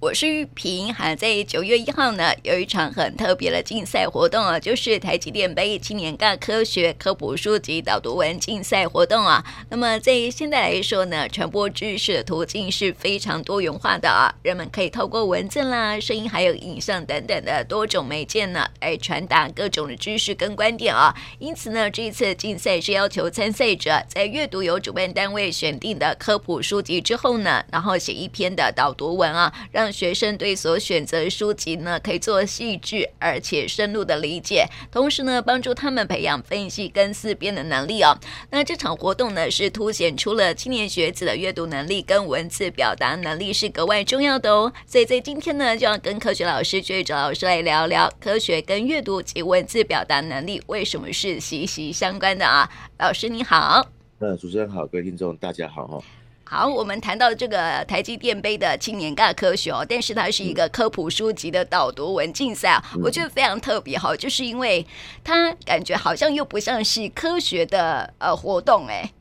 我是玉萍，还在九月一号呢，有一场很特别的竞赛活动啊，就是台积电杯青年干科学科普书籍导读文竞赛活动啊。那么在现在来说呢，传播知识的途径是非常多元化的啊，人们可以透过文字啦、声音还有影像等等的多种媒介呢，来传达各种的知识跟观点啊。因此呢，这一次竞赛是要求参赛者在阅读由主办单位选定的科普书籍之后呢，然后写一篇的导读文啊，让学生对所选择书籍呢，可以做细致而且深入的理解，同时呢，帮助他们培养分析跟思辨的能力哦。那这场活动呢，是凸显出了青年学子的阅读能力跟文字表达能力是格外重要的哦。所以在今天呢，就要跟科学老师薛玉哲老师来聊聊科学跟阅读及文字表达能力为什么是息息相关的啊。老师你好，呃，主持人好，各位听众大家好哈。好，我们谈到这个台积电杯的青年尬科学哦，但是它是一个科普书籍的导读文竞赛啊，我觉得非常特别哈，就是因为它感觉好像又不像是科学的呃活动哎。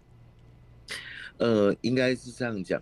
呃，应该是这样讲，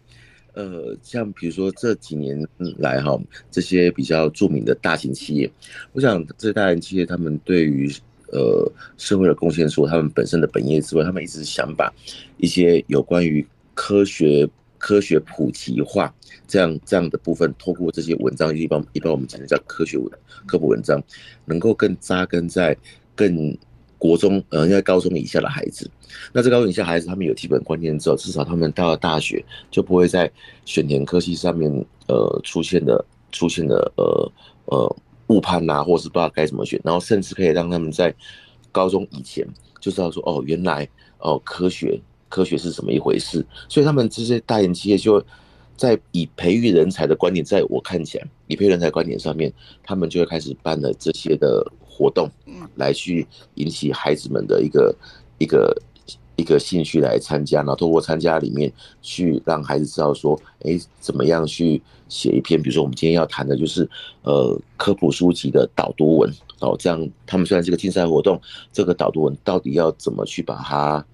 呃，像比如说这几年来哈，这些比较著名的大型企业，我想这些大型企业他们对于呃社会的贡献，除了他们本身的本业之外，他们一直想把一些有关于科学科学普及化这样这样的部分，透过这些文章，一般一般我们讲的叫科学文科普文章，能够更扎根在更国中呃，应该高中以下的孩子。那这高中以下孩子，他们有基本观念之后，至少他们到了大学就不会在选填科系上面呃出现的出现的呃呃误判呐，或是不知道该怎么选，然后甚至可以让他们在高中以前就知道说哦，原来哦科学。科学是怎么一回事？所以他们这些大型企业就在以培育人才的观点，在我看起来，以培育人才观点上面，他们就会开始办了这些的活动，来去引起孩子们的一个一个一个兴趣来参加，然后通过参加里面去让孩子知道说，哎，怎么样去写一篇，比如说我们今天要谈的就是呃科普书籍的导读文哦，这样他们虽然是个竞赛活动，这个导读文到底要怎么去把它。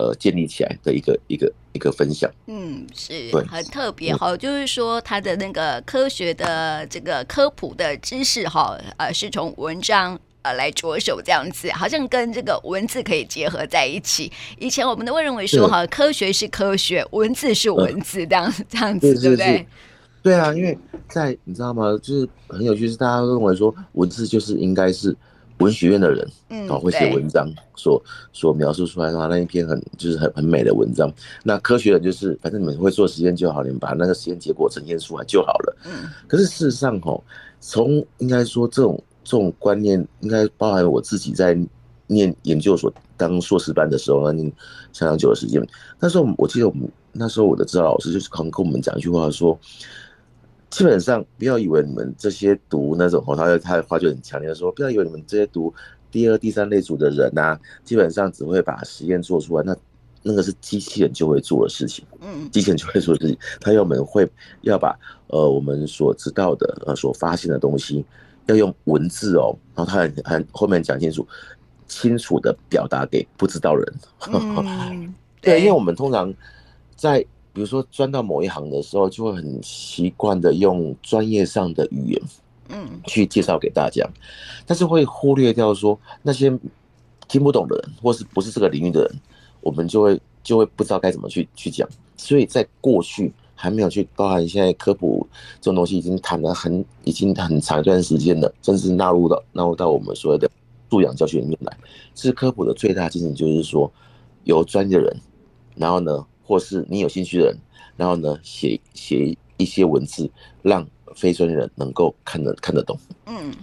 呃，建立起来的一个一个一个分享，嗯，是很特别哈，就是说它的那个科学的这个科普的知识哈，呃，是从文章呃来着手这样子，好像跟这个文字可以结合在一起。以前我们都会认为说哈，科学是科学，文字是文字这样这样子，对不对？对啊，因为在你知道吗？就是很有趣，是大家都认为说文字就是应该是。文学院的人，嗯，哦，会写文章，所所描述出来的话，那一篇很就是很很美的文章。那科学的就是，反正你们会做实验就好，你们把那个实验结果呈现出来就好了。嗯，可是事实上，吼，从应该说这种这种观念，应该包含我自己在念研究所当硕士班的时候，那相当久的时间。那时候我记得我们那时候我的指导老师就是刚跟我们讲一句话说。基本上不要以为你们这些读那种，他他的话就很强烈的说，不要以为你们这些读第二、第三类组的人啊，基本上只会把实验做出来，那那个是机器人就会做的事情，嗯，机器人就会做的事情，他要我们会要把呃我们所知道的呃所发现的东西，要用文字哦，然后他很很后面讲清楚，清楚的表达给不知道人，嗯，对，因为我们通常在。比如说钻到某一行的时候，就会很习惯的用专业上的语言，嗯，去介绍给大家，但是会忽略掉说那些听不懂的人，或是不是这个领域的人，我们就会就会不知道该怎么去去讲。所以在过去还没有去包含现在科普这种东西已经谈了很已经很长一段时间了，甚至纳入到纳入到我们所谓的素养教学里面来。是科普的最大精神就是说，由专业的人，然后呢。或是你有兴趣的人，然后呢，写写一些文字，让非专业人能够看得看得懂。嗯，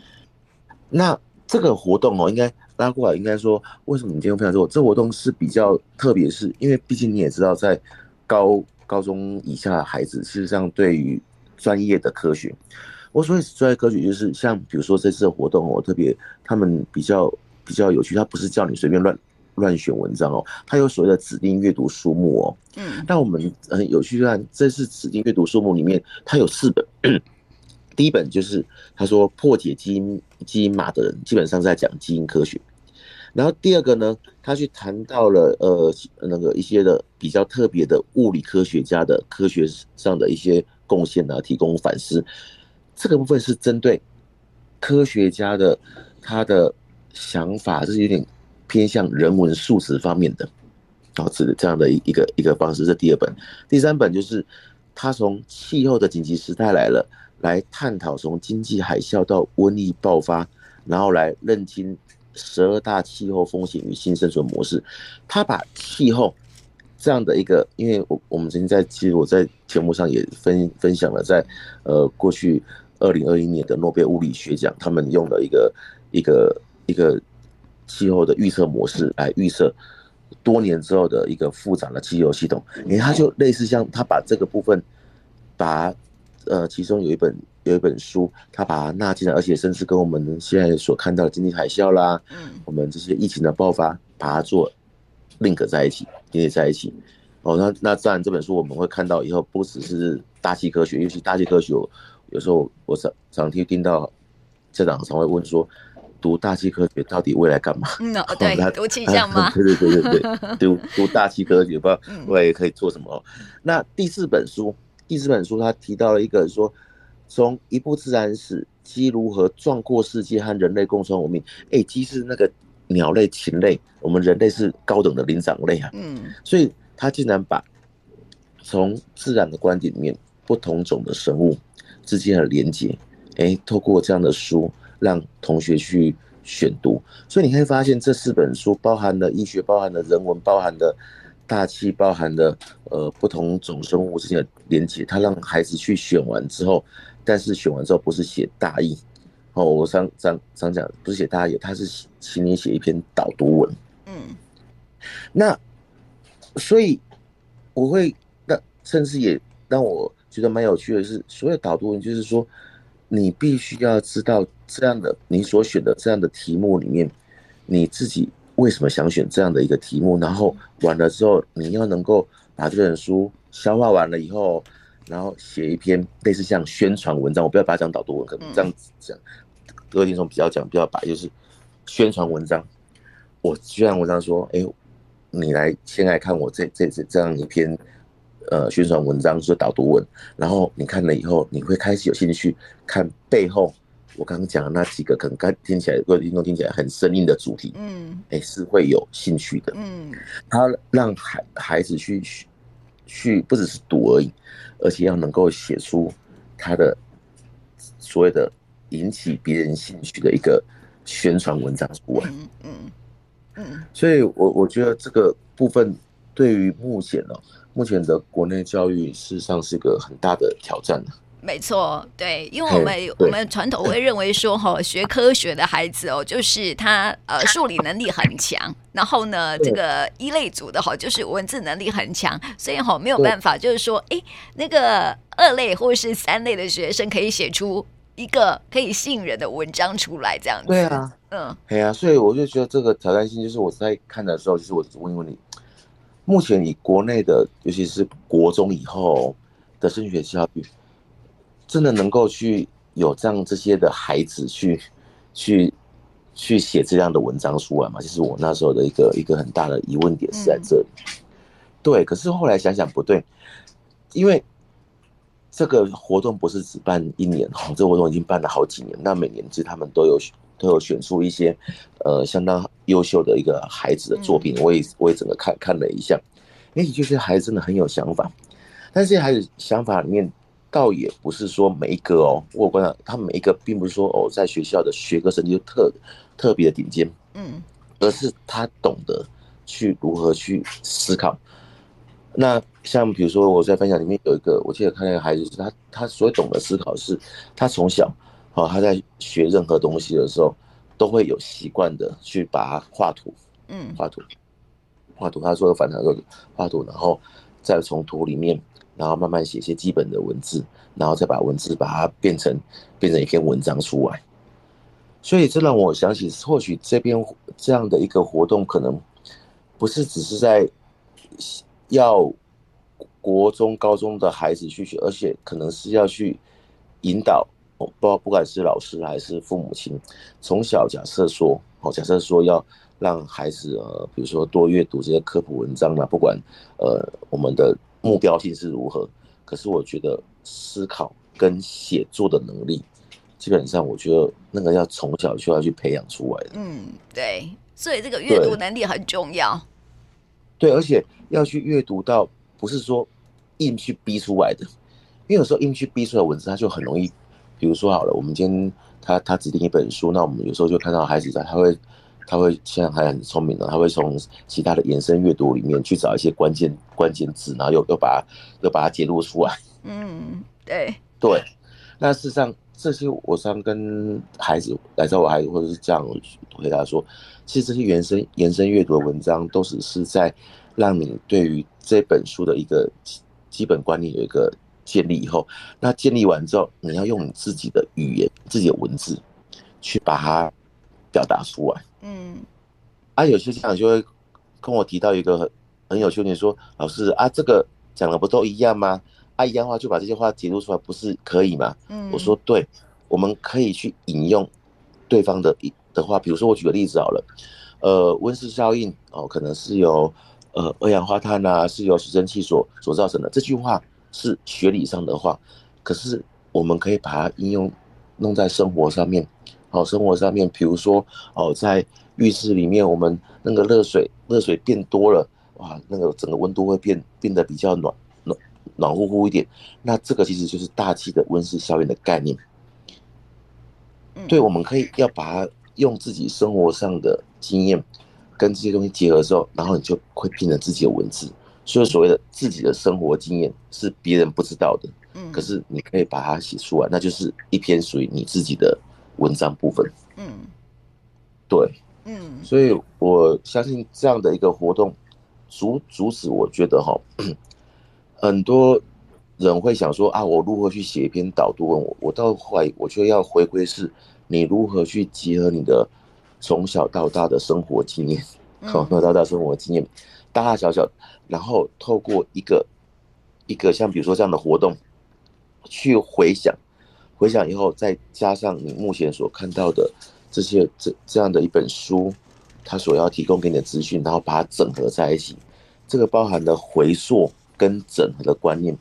那这个活动哦，应该拉过来，应该说，为什么你今天分享这个？这活动是比较特别，是因为毕竟你也知道，在高高中以下的孩子，事实上对于专业的科学，我所谓专业科学，就是像比如说这次的活动，我特别他们比较比较有趣，他不是叫你随便乱。乱选文章哦，它有所谓的指定阅读书目哦。嗯，那我们很有趣，看这是指定阅读书目里面，它有四本。第一本就是他说破解基因基因码的人，基本上在讲基因科学。然后第二个呢，他去谈到了呃那个一些的比较特别的物理科学家的科学上的一些贡献啊，提供反思。这个部分是针对科学家的他的想法，这是有点偏向人文素质方面的，导致这样的一个一个方式。这第二本，第三本就是他从气候的紧急时代来了，来探讨从经济海啸到瘟疫爆发，然后来认清十二大气候风险与新生存模式。他把气候这样的一个，因为我我们曾经在其实我在节目上也分分享了在，在呃过去。二零二一年的诺贝尔物理学奖，他们用了一个一个一个气候的预测模式来预测多年之后的一个复杂的气候系统。你看，它就类似像他把这个部分，把呃其中有一本有一本书，他把它纳进来，而且甚至跟我们现在所看到的经济海啸啦，我们这些疫情的爆发，把它做 link 在一起，连接在一起。哦，那那自然这本书我们会看到以后，不只是大气科学，尤其大气科学有。有时候我常常听听到家长常会问说，读大气科学到底未来干嘛？嗯，对，读气象吗？对对对对对，读读大气科学不知道未来可以做什么。嗯、那第四本书，第四本书他提到了一个说，从一部自然史，鸡如何壮阔世界和人类共存文明。哎，鸡是那个鸟类、禽类，我们人类是高等的灵长类啊。嗯，所以他竟然把从自然的观点里面，不同种的生物。之间的连接，哎，透过这样的书让同学去选读，所以你可以发现这四本书包含了医学，包含了人文，包含了大气，包含了呃不同种生物之间的连接。他让孩子去选完之后，但是选完之后不是写大意，哦，我常常常讲不是写大意，他是请你写一篇导读文。嗯，那所以我会那甚至也让我。觉得蛮有趣的是，所有导读文就是说，你必须要知道这样的你所选的这样的题目里面，你自己为什么想选这样的一个题目，然后完了之后，你要能够把这本书消化完了以后，然后写一篇类似像宣传文章，我不要把它讲导读文，可能这样子讲，各位听众比较讲比较白，就是宣传文章。我宣传文章说，哎，你来先来看我这这这这样一篇。呃，宣传文章是导读文，然后你看了以后，你会开始有兴趣看背后我刚刚讲的那几个可能刚听起来各位听众听起来很生硬的主题，嗯，哎，是会有兴趣的，嗯，他让孩孩子去去不只是读而已，而且要能够写出他的所谓的引起别人兴趣的一个宣传文章出来，嗯嗯嗯，所以我我觉得这个部分对于目前呢。目前的国内教育事实上是一个很大的挑战呢。没错，对，因为我们我们传统会认为说，哈，学科学的孩子哦，就是他呃数理能力很强，然后呢，这个一类组的哈，就是文字能力很强，所以哈没有办法，就是说，哎，那个二类或是三类的学生可以写出一个可以信任的文章出来，这样子。对啊，嗯，对啊，所以我就觉得这个挑战性，就是我在看的时候，就是我问一问你。目前以国内的，尤其是国中以后的升学教育，真的能够去有这样这些的孩子去去去写这样的文章出来吗？其实我那时候的一个一个很大的疑问点是在这里。对，可是后来想想不对，因为这个活动不是只办一年哈，这个活动已经办了好几年，那每年其实他们都有。都有选出一些，呃，相当优秀的一个孩子的作品，我也我也整个看看了一下，哎，就是孩子真的很有想法，但是这些孩子想法里面，倒也不是说每一个哦，我观察他每一个，并不是说哦，在学校的学科成绩就特特别的顶尖，嗯，而是他懂得去如何去思考。那像比如说我在分享里面有一个，我记得看那个孩子是他他所懂得思考是，他从小。哦，他在学任何东西的时候，都会有习惯的去把它画图，嗯，画图，画图。他说的反常说画图，然后再从图里面，然后慢慢写一些基本的文字，然后再把文字把它变成变成一篇文章出来。所以这让我想起，或许这边这样的一个活动，可能不是只是在要国中、高中的孩子去学，而且可能是要去引导。不，不管是老师还是父母亲，从小假设说，哦，假设说要让孩子呃，比如说多阅读这些科普文章啊，不管呃我们的目标性是如何，可是我觉得思考跟写作的能力，基本上我觉得那个要从小就要去培养出来的。嗯，对，所以这个阅读能力很重要。对，而且要去阅读到不是说硬去逼出来的，因为有时候硬去逼出来的文字，它就很容易，比如说好了，我们今天他他指定一本书，那我们有时候就看到孩子在，他会他会现在还很聪明的，他会从其他的延伸阅读里面去找一些关键关键字，然后又又把它又把它揭露出来。嗯，对对。那事实上，这些我常跟孩子来找我孩子，或者是这样回答说。其实这些延伸延伸阅读的文章，都只是在让你对于这本书的一个基本观念有一个建立以后，那建立完之后，你要用你自己的语言、自己的文字去把它表达出来。嗯，啊，有些家长就会跟我提到一个很有趣的说：“老师啊，这个讲的不都一样吗？啊，一样的话就把这些话解读出来，不是可以吗？”嗯，我说对，我们可以去引用对方的一。的话，比如说我举个例子好了，呃，温室效应哦，可能是由呃二氧化碳啊，是由水蒸气所所造成的。这句话是学理上的话，可是我们可以把它应用弄在生活上面，好，生活上面，比如说哦，在浴室里面，我们那个热水热水变多了，哇，那个整个温度会变变得比较暖暖暖乎乎一点。那这个其实就是大气的温室效应的概念。对，我们可以要把它。用自己生活上的经验跟这些东西结合之后，然后你就会变成自己的文字。所以所谓的自己的生活经验是别人不知道的，嗯，可是你可以把它写出来，那就是一篇属于你自己的文章部分。嗯，对，嗯，所以我相信这样的一个活动，主主旨我觉得哈，很多人会想说啊，我如何去写一篇导读文？我我到后来我觉得要回归是。你如何去结合你的从小到大的生活经验，从小到大生活经验，大大小小，然后透过一个一个像比如说这样的活动，去回想，回想以后再加上你目前所看到的这些这这样的一本书，它所要提供给你的资讯，然后把它整合在一起，这个包含了回溯跟整合的观念。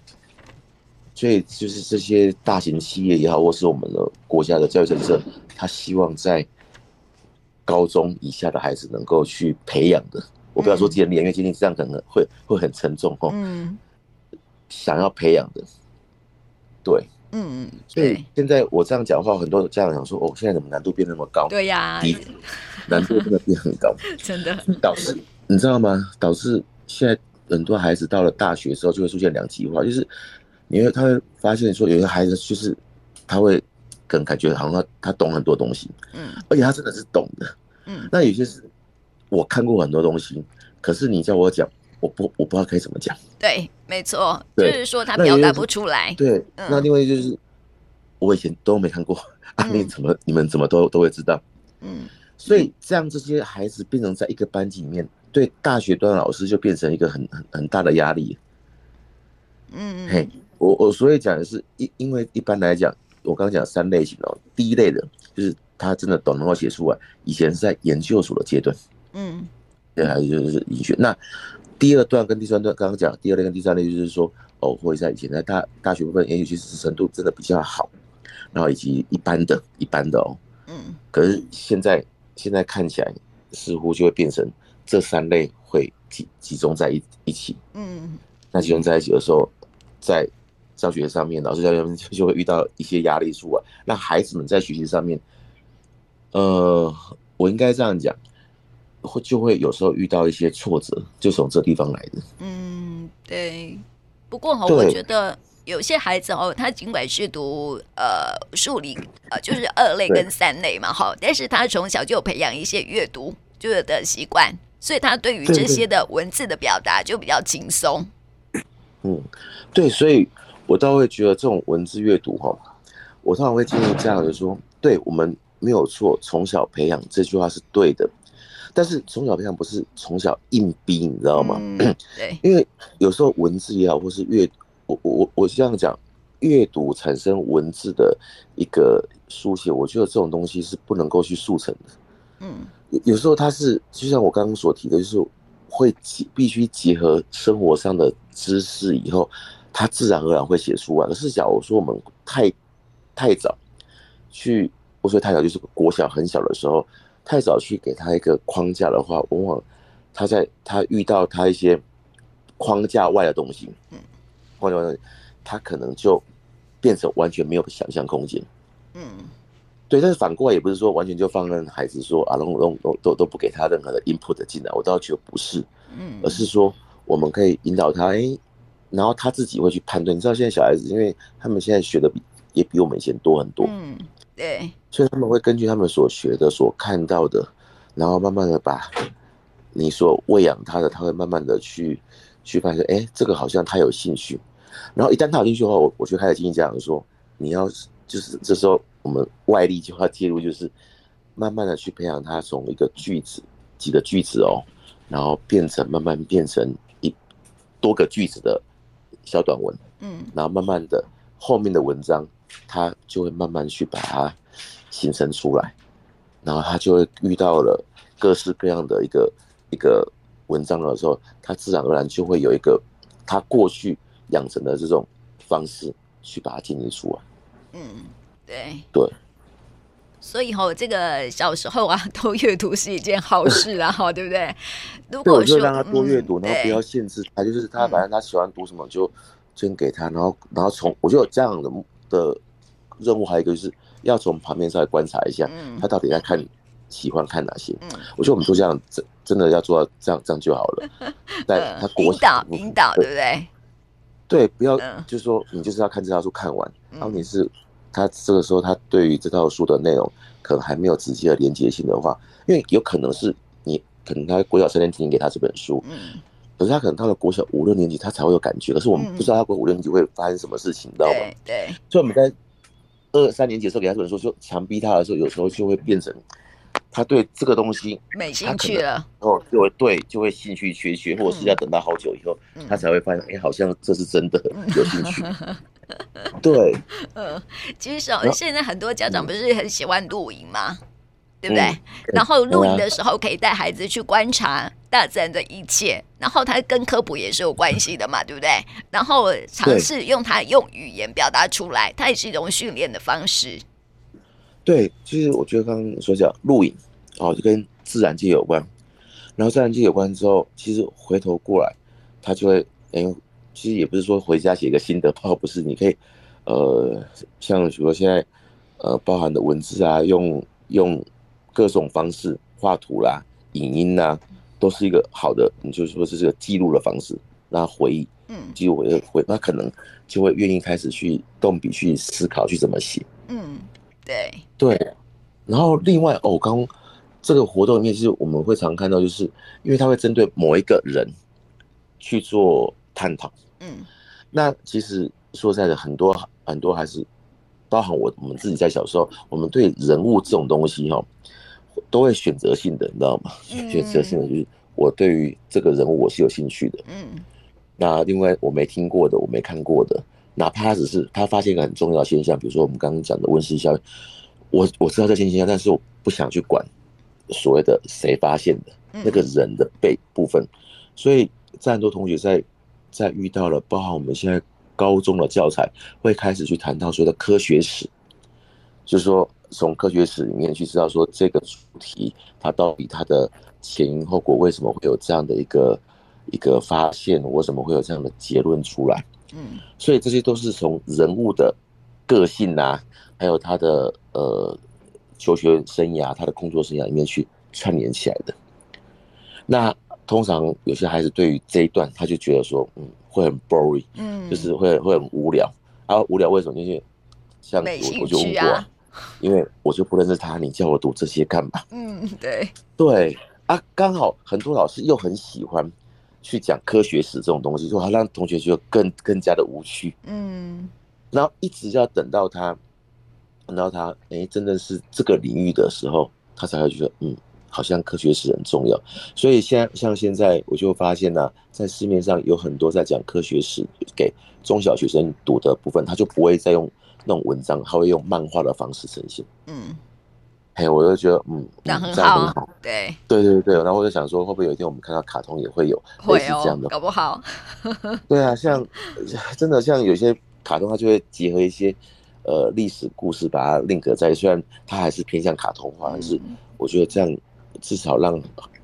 所以就是这些大型企业也好，或是我们的国家的教育政策，他希望在高中以下的孩子能够去培养的。我不要说建立，因为建立这样可能会会很沉重哦。嗯。想要培养的，对，嗯嗯。所以现在我这样讲话，很多家长想说：“哦，现在怎么难度变那么高？”对呀，难度真的变很高，真的。导致你知道吗？导致现在很多孩子到了大学之后，就会出现两极化，就是。你会他会发现说，有些孩子就是他会更感觉好像他他懂很多东西，嗯，而且他真的是懂的，嗯。那有些是我看过很多东西，可是你叫我讲，我不我不知道可以怎么讲。对，没错，就是说他表达不出来。对，那另外就是我以前都没看过，啊，你怎么你们怎么都都会知道？嗯。所以这样这些孩子变成在一个班级里面，对大学端老师就变成一个很很很大的压力。嗯，嘿。我我所以讲的是，因因为一般来讲，我刚刚讲三类型哦，第一类的就是他真的懂能够写出来，以前是在研究所的阶段，嗯，对，还有就是医学。那第二段跟第三段刚刚讲，第二类跟第三类就是说，哦，或者在以前在大大学部分，也许是程度真的比较好，然后以及一般的一般的哦，嗯，可是现在现在看起来似乎就会变成这三类会集集中在一一起，嗯，那集中在一起的时候，在教学上面，老师教学就会遇到一些压力出来。那孩子们在学习上面，呃，我应该这样讲，会就会有时候遇到一些挫折，就从这地方来的。嗯，对。不过哈，我觉得有些孩子哦，他尽管是读呃数理呃，就是二类跟三类嘛，哈，但是他从小就有培养一些阅读就是的习惯，所以他对于这些的文字的表达就比较轻松。嗯，对，所以。我倒会觉得这种文字阅读哈，我通常会建议家长就说，对我们没有错，从小培养这句话是对的，但是从小培养不是从小硬逼，你知道吗？嗯、对，因为有时候文字也好，或是阅，我我我这样讲，阅读产生文字的一个书写，我觉得这种东西是不能够去速成的。嗯，有时候它是就像我刚刚所提的，就是会必须结合生活上的知识以后。他自然而然会写出来。可是，假如说我们太太早去，我说太早就是国小很小的时候，太早去给他一个框架的话，往往他在他遇到他一些框架外的东西，嗯，框架外的东西，他可能就变成完全没有想象空间，嗯，对。但是反过来也不是说完全就放任孩子说啊，都都都都不给他任何的 input 进来，我倒觉得不是，嗯，而是说我们可以引导他，哎。然后他自己会去判断，你知道现在小孩子，因为他们现在学的比也比我们以前多很多，嗯，对，所以他们会根据他们所学的、所看到的，然后慢慢的把你所喂养他的，他会慢慢的去去发现，哎，这个好像他有兴趣。然后一旦他有兴趣的话，我我就开始建议家长说，你要就是这时候我们外力就要介入，就是慢慢的去培养他从一个句子几个句子哦，然后变成慢慢变成一多个句子的。小短文，嗯，然后慢慢的后面的文章，他就会慢慢去把它形成出来，然后他就会遇到了各式各样的一个一个文章的时候，他自然而然就会有一个他过去养成的这种方式去把它建立出来。嗯，对对。所以哈，这个小时候啊，多阅读是一件好事啊，哈，对不对？如果说让他多阅读，然后不要限制他，就是他反正他喜欢读什么就先给他，然后然后从我觉得这样的的任务还有一个就是要从旁边稍微观察一下，他到底在看喜欢看哪些。我觉得我们做这样真真的要做到这样这样就好了。但他引导引导，对不对？对，不要就是说你就是要看这套书看完，然后你是。他这个时候，他对于这套书的内容可能还没有直接的连接性的话，因为有可能是你可能他国小三年级给他这本书，嗯，可是他可能到了国小五六年级他才会有感觉，可是我们不知道他国五六年级会发生什么事情，你知道吗？对，所以我们在二三年级的时候给他这本书，就强逼他的时候，有时候就会变成他对这个东西没兴趣了，哦就会对就会兴趣缺缺，或者是要等到好久以后，他才会发现，哎，好像这是真的有兴趣。对，嗯，其实小现在很多家长不是很喜欢露营吗？对不对？然后露营的时候可以带孩子去观察大自然的一切，然后他跟科普也是有关系的嘛，对不对？然后尝试用它用语言表达出来，它也是一种训练的方式。对，其实我觉得刚刚所讲露营哦，就跟自然界有关，然后自然界有关之后，其实回头过来，他就会哎。其实也不是说回家写个心得报，不是，你可以，呃，像比如说现在，呃，包含的文字啊，用用各种方式画图啦、影音呐，都是一个好的，你就是说是这个记录的方式，让他回忆，嗯，记录回回，那可能就会愿意开始去动笔去思考去怎么写，嗯，对。对，然后另外哦，刚这个活动里面其实我们会常看到，就是因为他会针对某一个人去做探讨。嗯，那其实说实在的，很多很多还是包含我我们自己在小时候，我们对人物这种东西哈，都会选择性的，你知道吗？选择性的就是我对于这个人物我是有兴趣的。嗯，那另外我没听过的，我没看过的，哪怕他只是他发现一个很重要的现象，比如说我们刚刚讲的温室效应，我我知道这现象，但是我不想去管所谓的谁发现的那个人的背部分，所以在很多同学在。在遇到了，包含我们现在高中的教材会开始去谈到所谓的科学史，就是说从科学史里面去知道说这个主题它到底它的前因后果，为什么会有这样的一个一个发现，为什么会有这样的结论出来？嗯，所以这些都是从人物的个性啊，还有他的呃求学生涯、他的工作生涯里面去串联起来的。那。通常有些孩子对于这一段，他就觉得说，嗯，会很 boring，嗯，就是会会很无聊。啊，无聊为什么？因为像我我就问过，因为我就不认识他，你叫我读这些干嘛？嗯，对对啊，刚好很多老师又很喜欢去讲科学史这种东西，就他让同学觉得更更加的无趣。嗯，然后一直要等到他，等到他哎，真的是这个领域的时候，他才会觉得嗯。好像科学史很重要，所以现在像现在我就发现呢、啊，在市面上有很多在讲科学史给中小学生读的部分，他就不会再用那种文章，他会用漫画的方式呈现。嗯，嘿，我就觉得嗯，这样很好，很好对，对对对，然后我就想说，会不会有一天我们看到卡通也会有类似这样的？搞不好。对啊，像真的像有些卡通，它就会结合一些呃历史故事把它 link 在，虽然它还是偏向卡通化，但是我觉得这样至少让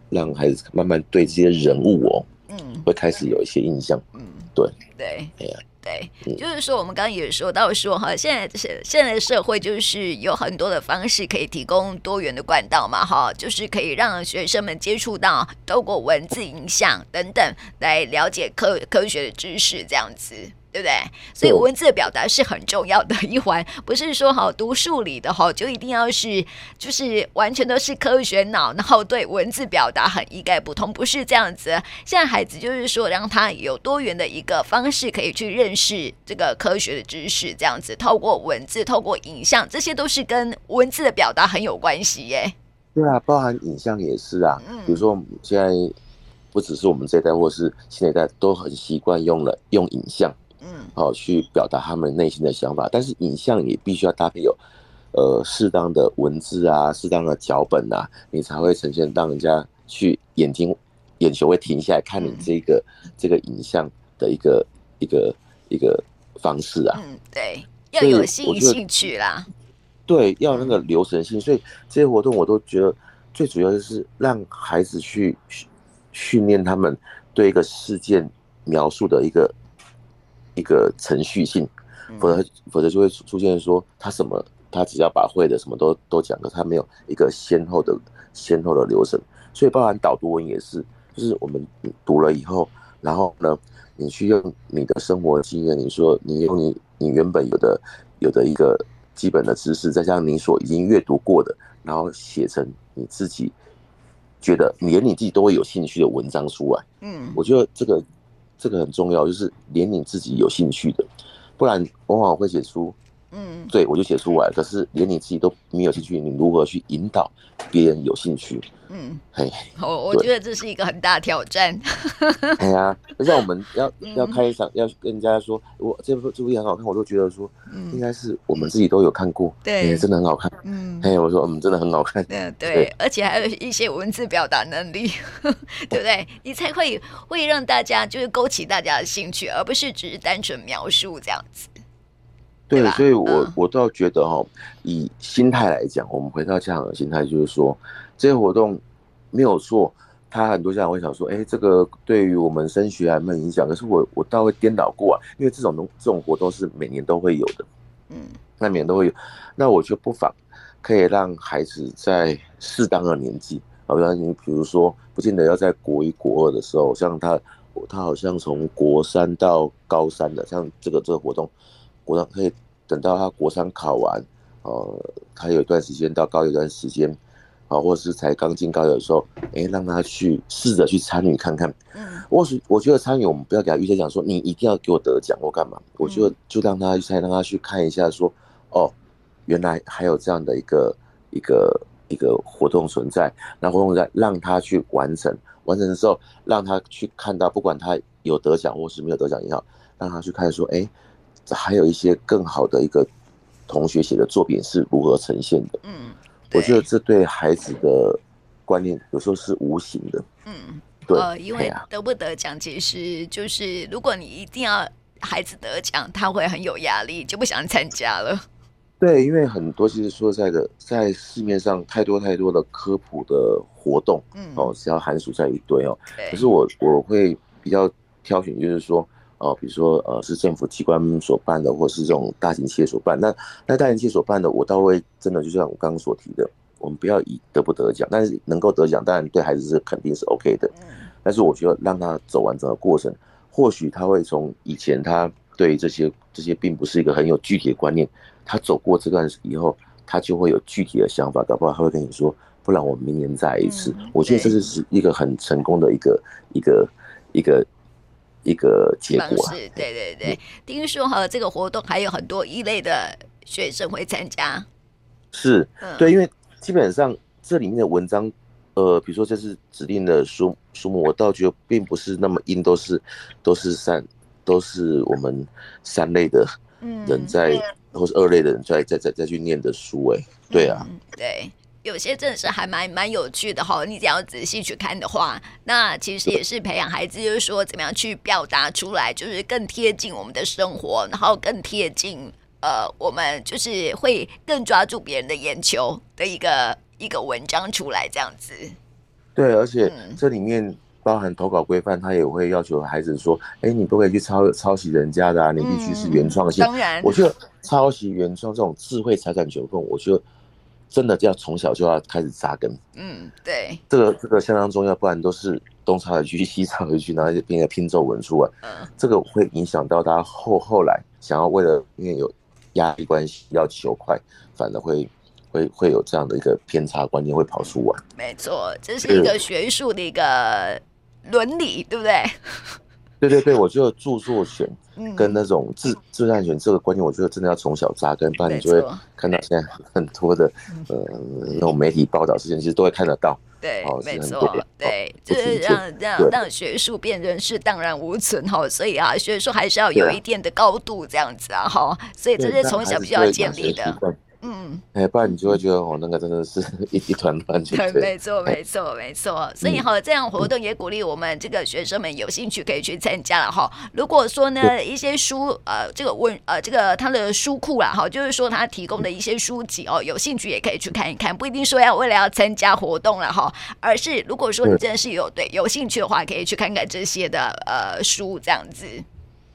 让孩子慢慢对这些人物哦，嗯，会开始有一些印象，嗯，对。对，哎呀。对，就是说，我们刚刚也说到说哈，现在现现在的社会，就是有很多的方式可以提供多元的管道嘛，哈，就是可以让学生们接触到，透过文字、影像等等来了解科科学的知识，这样子。对不对？所以文字的表达是很重要的一环，不是说好读数理的哈就一定要是就是完全都是科学脑，然后对文字表达很一概不通，不是这样子。现在孩子就是说让他有多元的一个方式可以去认识这个科学的知识，这样子透过文字、透过影像，这些都是跟文字的表达很有关系耶。对啊，包含影像也是啊。嗯，比如说现在不只是我们这一代，或是新一代，都很习惯用了用影像。嗯，好，去表达他们内心的想法，但是影像也必须要搭配有，呃，适当的文字啊，适当的脚本啊，你才会呈现，让人家去眼睛、眼球会停下来看你这个、嗯、这个影像的一个一个一个方式啊。嗯，对，要有兴兴趣啦。对，要那个流程性，所以这些活动我都觉得最主要就是让孩子去训练他们对一个事件描述的一个。一个程序性，否则否则就会出现说他什么，他只要把会的什么都都讲了，他没有一个先后的先后的流程，所以包含导读文也是，就是我们读了以后，然后呢，你去用你的生活经验，你说你用你你原本有的有的一个基本的知识，再加上你所已经阅读过的，然后写成你自己觉得连你自己都会有兴趣的文章出来。嗯，我觉得这个。这个很重要，就是连你自己有兴趣的，不然往往会写出，嗯，对我就写出来。可是连你自己都没有兴趣，你如何去引导别人有兴趣？嗯，嘿，我我觉得这是一个很大挑战。哎呀，就像我们要要开一场，要跟人家说，我这部这部片很好看，我都觉得说，应该是我们自己都有看过，对，真的很好看。嗯，嘿，我说我们真的很好看。对 对，而且还有一些文字表达能力，对不对？你才会会让大家就是勾起大家的兴趣，而不是只是单纯描述这样子。对，所以我我倒觉得哈，以心态来讲，我们回到家长的心态，就是说。这些活动没有错，他很多家长会想说：“哎，这个对于我们升学还没有影响。”可是我我倒会颠倒过啊，因为这种东这种活动是每年都会有的，嗯，那每年都会有。那我就不妨可以让孩子在适当的年纪，好像你比如说，不见得要在国一国二的时候，像他他好像从国三到高三的，像这个这个活动，国三可以等到他国三考完，呃，他有一段时间到高一段时间。啊，或者是才刚进高一的时候，哎，让他去试着去参与看看。嗯，我是我觉得参与，我们不要给他预先讲说你一定要给我得奖或干嘛。我觉得就让他去，让他去看一下，说哦，原来还有这样的一个一个一个活动存在。那活动在让他去完成，完成的时候让他去看到，不管他有得奖或是没有得奖也好，让他去看说，哎，这还有一些更好的一个同学写的作品是如何呈现的。嗯。我觉得这对孩子的观念有时候是无形的，嗯，对，呃，因为得不得奖，其实就是如果你一定要孩子得奖，他会很有压力，就不想参加了。对，因为很多其实说实在的，在市面上太多太多的科普的活动，嗯，哦，只要寒暑假一堆哦，对可是我我会比较挑选，就是说。哦，比如说，呃，是政府机关所办的，或是这种大型企业所办。那那大型企业所办的，我倒会真的就像我刚刚所提的，我们不要以得不得奖，但是能够得奖，当然对孩子是肯定是 OK 的。但是我觉得让他走完整个过程，或许他会从以前他对这些这些并不是一个很有具体的观念，他走过这段以后，他就会有具体的想法，搞不好他会跟你说，不然我们明年再来一次。我觉得这就是一个很成功的一个一个一个。一个结果是，对对对。听说哈，这个活动还有很多一类的学生会参加。是，对，因为基本上这里面的文章，呃，比如说这是指定的书书目，我倒觉得并不是那么硬，都是都是三都是我们三类的人在，或是二类的人在在在再去念的书，哎，对啊，对。有些真的是还蛮蛮有趣的哈，你只要仔细去看的话，那其实也是培养孩子，就是说怎么样去表达出来，就是更贴近我们的生活，然后更贴近呃，我们就是会更抓住别人的眼球的一个一个文章出来这样子。对，而且这里面包含投稿规范，他也会要求孩子说：“哎，你不可以去抄抄袭人家的啊，你必须是原创性。嗯”当然，我觉得抄袭原创这种智慧财产权，我觉得真的就要从小就要开始扎根。嗯，对，这个这个相当重要，不然都是东插一句 西插一句，然后就变成拼凑文出来。嗯，这个会影响到他后后来想要为了因为有压力关系要求快，反而会。会会有这样的一个偏差观念会跑出来，没错，这是一个学术的一个伦理，对不对？对对对，我觉得著作权跟那种自自然权这个观念，我觉得真的要从小扎根，不然你就会看到现在很多的呃那种媒体报道事情，其实都会看得到。对，没错，对，就是让让让学术变成是荡然无存哈，所以啊，学术还是要有一定的高度这样子啊哈，所以这是从小必须要建立的。嗯，哎，不然你就会觉得哦，那个真的是 一一团乱。对，没错，没错，没错。所以哈，这样活动也鼓励我们这个学生们有兴趣可以去参加了哈。如果说呢，一些书呃，这个文呃，这个他的书库啦哈，就是说他提供的一些书籍哦，有兴趣也可以去看一看，不一定说要为了要参加活动了哈，而是如果说你真的是有对有兴趣的话，可以去看看这些的呃书这样子。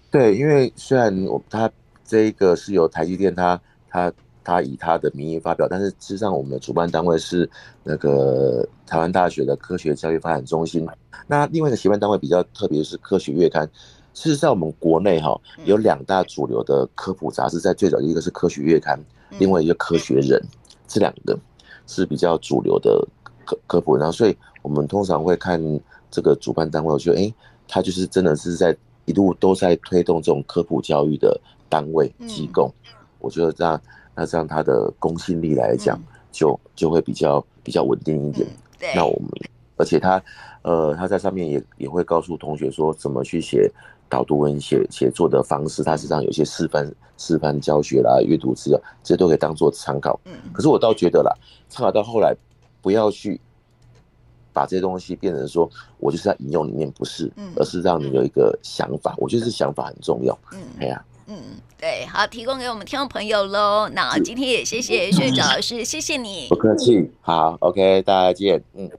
对，因为虽然我他这一个是由台积电他他。他以他的名义发表，但是事实上，我们的主办单位是那个台湾大学的科学教育发展中心。那另外一个协办单位比较特别，是科学月刊。事实上，我们国内哈有两大主流的科普杂志，在最早的一个是科学月刊，另外一个科学人，这两个是比较主流的科科普。然后，所以我们通常会看这个主办单位，我觉得，哎，他就是真的是在一路都在推动这种科普教育的单位机构。我觉得这样。那这样它的公信力来讲，就就会比较比较稳定一点。对，那我们，而且他，呃，他在上面也也会告诉同学说怎么去写导读文写写作的方式，他实际上有些示范示范教学啦，阅读资料，这些都可以当做参考。嗯，可是我倒觉得啦，参考到后来，不要去把这些东西变成说我就是在引用里面，不是，而是让你有一个想法。我觉得是想法很重要。嗯，哎呀。嗯，对，好，提供给我们听众朋友喽。那今天也谢谢薛兆老师，谢谢你。不客气，好，OK，大家再见，嗯。